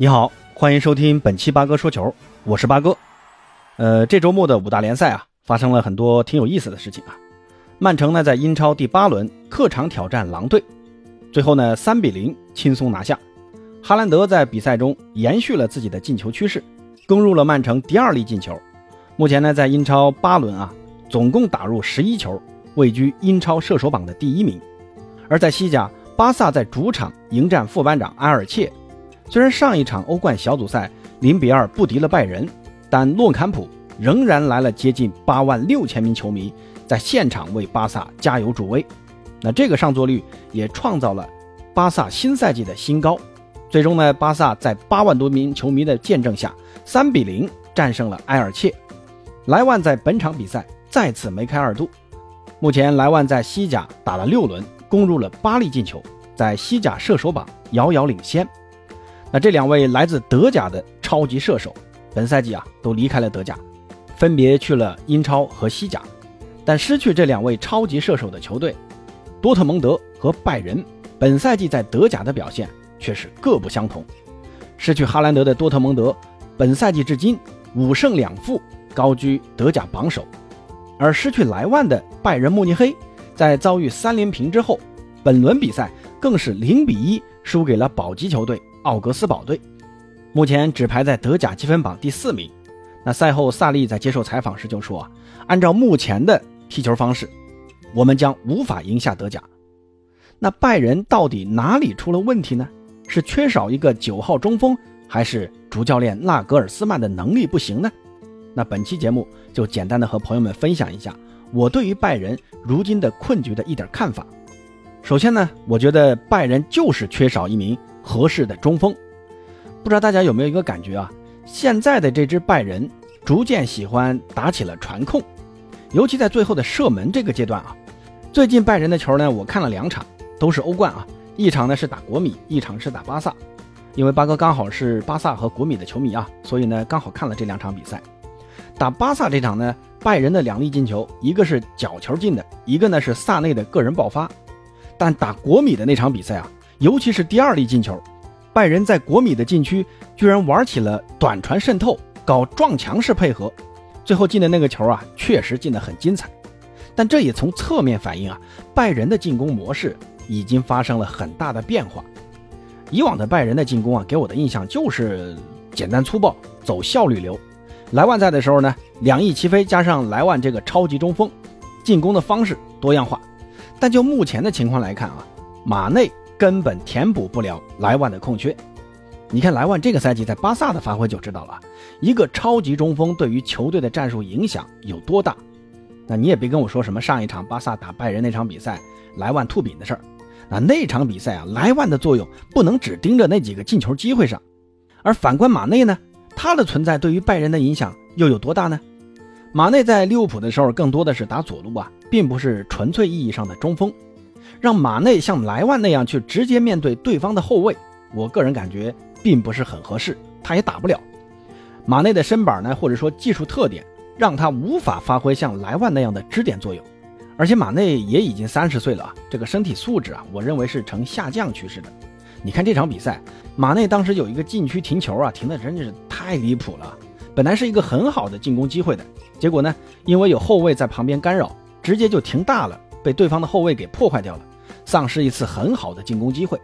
你好，欢迎收听本期八哥说球，我是八哥。呃，这周末的五大联赛啊，发生了很多挺有意思的事情啊。曼城呢在英超第八轮客场挑战狼队，最后呢三比零轻松拿下。哈兰德在比赛中延续了自己的进球趋势，攻入了曼城第二粒进球。目前呢在英超八轮啊，总共打入十一球，位居英超射手榜的第一名。而在西甲，巴萨在主场迎战副班长埃尔切。虽然上一场欧冠小组赛零比二不敌了拜仁，但诺坎普仍然来了接近八万六千名球迷在现场为巴萨加油助威。那这个上座率也创造了巴萨新赛季的新高。最终呢，巴萨在八万多名球迷的见证下，三比零战胜了埃尔切。莱万在本场比赛再次梅开二度。目前莱万在西甲打了六轮，攻入了八粒进球，在西甲射手榜遥遥领先。那这两位来自德甲的超级射手，本赛季啊都离开了德甲，分别去了英超和西甲。但失去这两位超级射手的球队，多特蒙德和拜仁，本赛季在德甲的表现却是各不相同。失去哈兰德的多特蒙德，本赛季至今五胜两负，高居德甲榜首；而失去莱万的拜仁慕尼黑，在遭遇三连平之后，本轮比赛更是零比一输给了保级球队。奥格斯堡队目前只排在德甲积分榜第四名。那赛后，萨利在接受采访时就说：“啊，按照目前的踢球方式，我们将无法赢下德甲。”那拜仁到底哪里出了问题呢？是缺少一个九号中锋，还是主教练纳格尔斯曼的能力不行呢？那本期节目就简单的和朋友们分享一下我对于拜仁如今的困局的一点看法。首先呢，我觉得拜仁就是缺少一名。合适的中锋，不知道大家有没有一个感觉啊？现在的这支拜仁逐渐喜欢打起了传控，尤其在最后的射门这个阶段啊。最近拜仁的球呢，我看了两场，都是欧冠啊。一场呢是打国米，一场是打巴萨。因为八哥刚好是巴萨和国米的球迷啊，所以呢刚好看了这两场比赛。打巴萨这场呢，拜仁的两粒进球，一个是角球进的，一个呢是萨内的个人爆发。但打国米的那场比赛啊。尤其是第二粒进球，拜仁在国米的禁区居然玩起了短传渗透，搞撞墙式配合，最后进的那个球啊，确实进得很精彩。但这也从侧面反映啊，拜仁的进攻模式已经发生了很大的变化。以往的拜仁的进攻啊，给我的印象就是简单粗暴，走效率流。莱万在的时候呢，两翼齐飞，加上莱万这个超级中锋，进攻的方式多样化。但就目前的情况来看啊，马内。根本填补不了莱万的空缺。你看莱万这个赛季在巴萨的发挥就知道了，一个超级中锋对于球队的战术影响有多大。那你也别跟我说什么上一场巴萨打拜仁那场比赛莱万吐饼的事儿。那那场比赛啊，莱万的作用不能只盯着那几个进球机会上。而反观马内呢，他的存在对于拜仁的影响又有多大呢？马内在利物浦的时候更多的是打左路啊，并不是纯粹意义上的中锋。让马内像莱万那样去直接面对对方的后卫，我个人感觉并不是很合适，他也打不了。马内的身板呢，或者说技术特点，让他无法发挥像莱万那样的支点作用。而且马内也已经三十岁了啊，这个身体素质啊，我认为是呈下降趋势的。你看这场比赛，马内当时有一个禁区停球啊，停的真的是太离谱了。本来是一个很好的进攻机会的，结果呢，因为有后卫在旁边干扰，直接就停大了，被对方的后卫给破坏掉了。丧失一次很好的进攻机会。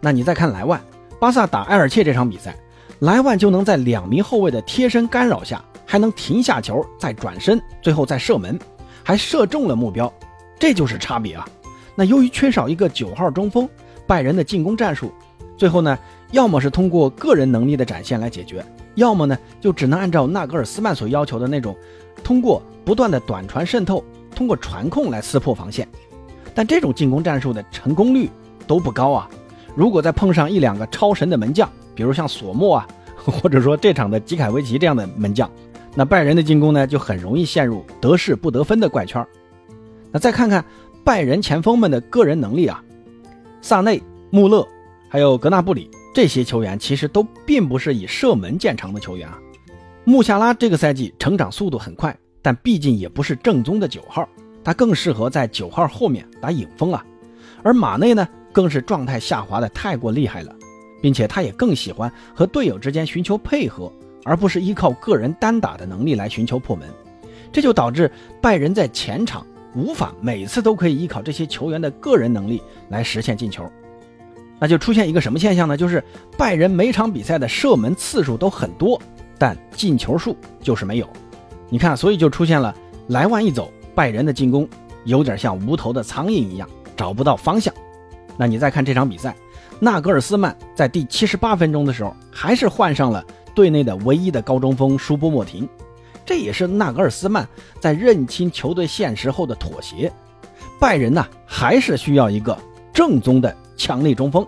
那你再看莱万，巴萨打埃尔切这场比赛，莱万就能在两名后卫的贴身干扰下，还能停下球再转身，最后再射门，还射中了目标，这就是差别啊！那由于缺少一个九号中锋，拜仁的进攻战术，最后呢，要么是通过个人能力的展现来解决，要么呢，就只能按照纳格尔斯曼所要求的那种，通过不断的短传渗透，通过传控来撕破防线。但这种进攻战术的成功率都不高啊！如果再碰上一两个超神的门将，比如像索莫啊，或者说这场的吉凯维奇这样的门将，那拜仁的进攻呢就很容易陷入得势不得分的怪圈。那再看看拜仁前锋们的个人能力啊，萨内、穆勒还有格纳布里这些球员其实都并不是以射门见长的球员啊。穆夏拉这个赛季成长速度很快，但毕竟也不是正宗的九号。他更适合在九号后面打影锋啊，而马内呢，更是状态下滑的太过厉害了，并且他也更喜欢和队友之间寻求配合，而不是依靠个人单打的能力来寻求破门。这就导致拜仁在前场无法每次都可以依靠这些球员的个人能力来实现进球。那就出现一个什么现象呢？就是拜仁每场比赛的射门次数都很多，但进球数就是没有。你看，所以就出现了莱万一走，拜仁的进攻有点像无头的苍蝇一样，找不到方向。那你再看这场比赛，纳格尔斯曼在第七十八分钟的时候，还是换上了队内的唯一的高中锋舒波莫廷，这也是纳格尔斯曼在认清球队现实后的妥协。拜仁呢，还是需要一个正宗的。强力中锋，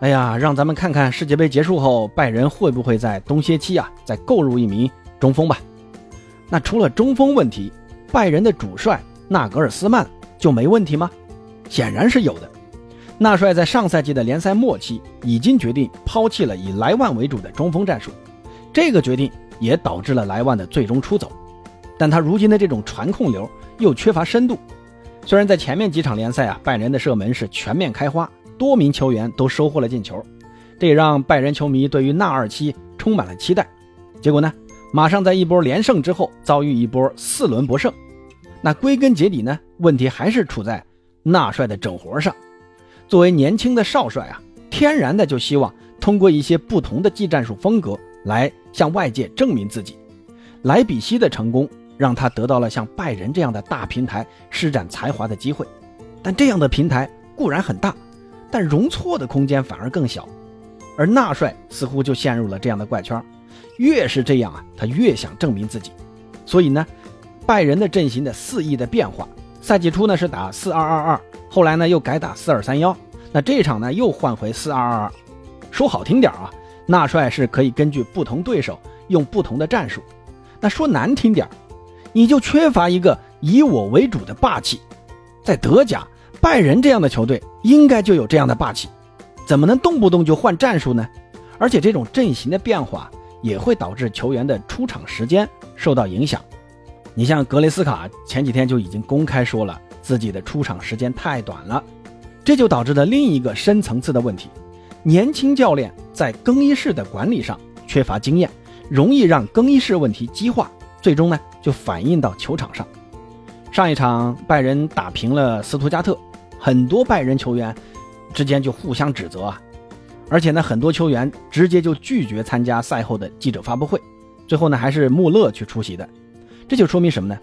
哎呀，让咱们看看世界杯结束后，拜仁会不会在冬歇期啊再购入一名中锋吧？那除了中锋问题，拜仁的主帅纳格尔斯曼就没问题吗？显然是有的。纳帅在上赛季的联赛末期已经决定抛弃了以莱万为主的中锋战术，这个决定也导致了莱万的最终出走。但他如今的这种传控流又缺乏深度。虽然在前面几场联赛啊，拜仁的射门是全面开花，多名球员都收获了进球，这也让拜仁球迷对于纳二期充满了期待。结果呢，马上在一波连胜之后遭遇一波四轮不胜。那归根结底呢，问题还是处在纳帅的整活上。作为年轻的少帅啊，天然的就希望通过一些不同的技战术风格来向外界证明自己。莱比锡的成功。让他得到了像拜仁这样的大平台施展才华的机会，但这样的平台固然很大，但容错的空间反而更小。而纳帅似乎就陷入了这样的怪圈，越是这样啊，他越想证明自己。所以呢，拜仁的阵型的肆意的变化，赛季初呢是打四二二二，后来呢又改打四二三幺，那这场呢又换回四二二二。说好听点啊，纳帅是可以根据不同对手用不同的战术；那说难听点你就缺乏一个以我为主的霸气，在德甲，拜仁这样的球队应该就有这样的霸气，怎么能动不动就换战术呢？而且这种阵型的变化也会导致球员的出场时间受到影响。你像格雷斯卡前几天就已经公开说了自己的出场时间太短了，这就导致了另一个深层次的问题：年轻教练在更衣室的管理上缺乏经验，容易让更衣室问题激化。最终呢，就反映到球场上。上一场拜仁打平了斯图加特，很多拜仁球员之间就互相指责啊，而且呢，很多球员直接就拒绝参加赛后的记者发布会。最后呢，还是穆勒去出席的。这就说明什么呢？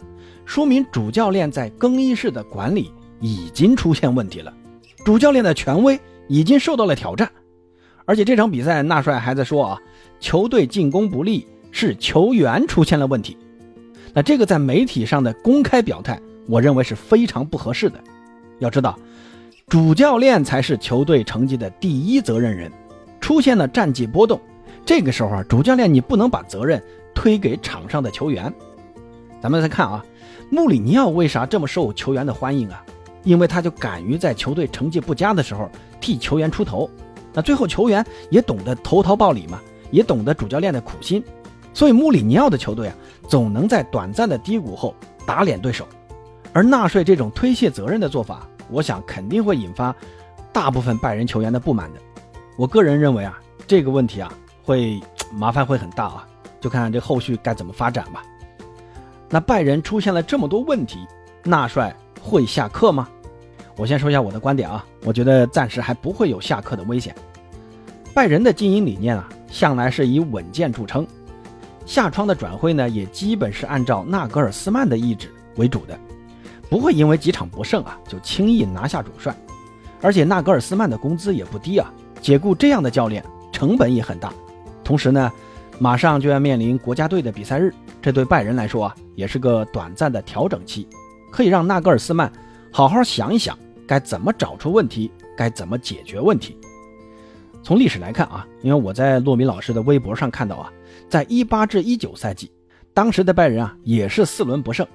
说明主教练在更衣室的管理已经出现问题了，主教练的权威已经受到了挑战。而且这场比赛，纳帅还在说啊，球队进攻不利是球员出现了问题。那这个在媒体上的公开表态，我认为是非常不合适的。要知道，主教练才是球队成绩的第一责任人。出现了战绩波动，这个时候啊，主教练你不能把责任推给场上的球员。咱们再看啊，穆里尼奥为啥这么受球员的欢迎啊？因为他就敢于在球队成绩不佳的时候替球员出头。那最后球员也懂得投桃报李嘛，也懂得主教练的苦心。所以穆里尼奥的球队啊，总能在短暂的低谷后打脸对手，而纳税这种推卸责任的做法，我想肯定会引发大部分拜仁球员的不满的。我个人认为啊，这个问题啊，会麻烦会很大啊，就看看这后续该怎么发展吧。那拜仁出现了这么多问题，纳帅会下课吗？我先说一下我的观点啊，我觉得暂时还不会有下课的危险。拜仁的经营理念啊，向来是以稳健著称。夏窗的转会呢，也基本是按照纳格尔斯曼的意志为主的，不会因为几场不胜啊就轻易拿下主帅。而且纳格尔斯曼的工资也不低啊，解雇这样的教练成本也很大。同时呢，马上就要面临国家队的比赛日，这对拜仁来说啊，也是个短暂的调整期，可以让纳格尔斯曼好好想一想，该怎么找出问题，该怎么解决问题。从历史来看啊，因为我在洛米老师的微博上看到啊。在一八至一九赛季，当时的拜仁啊也是四轮不胜，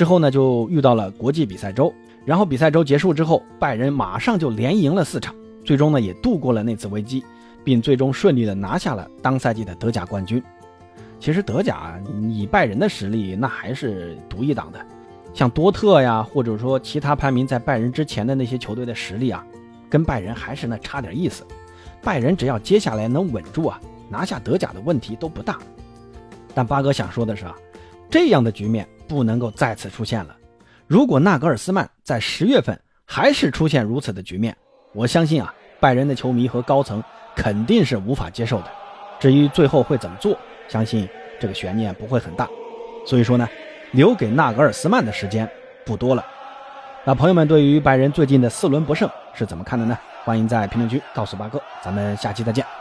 之后呢就遇到了国际比赛周，然后比赛周结束之后，拜仁马上就连赢了四场，最终呢也度过了那次危机，并最终顺利的拿下了当赛季的德甲冠军。其实德甲以拜仁的实力，那还是独一档的，像多特呀，或者说其他排名在拜仁之前的那些球队的实力啊，跟拜仁还是那差点意思。拜仁只要接下来能稳住啊，拿下德甲的问题都不大。但八哥想说的是啊，这样的局面不能够再次出现了。如果纳格尔斯曼在十月份还是出现如此的局面，我相信啊，拜仁的球迷和高层肯定是无法接受的。至于最后会怎么做，相信这个悬念不会很大。所以说呢，留给纳格尔斯曼的时间不多了。那朋友们对于拜仁最近的四轮不胜是怎么看的呢？欢迎在评论区告诉八哥，咱们下期再见。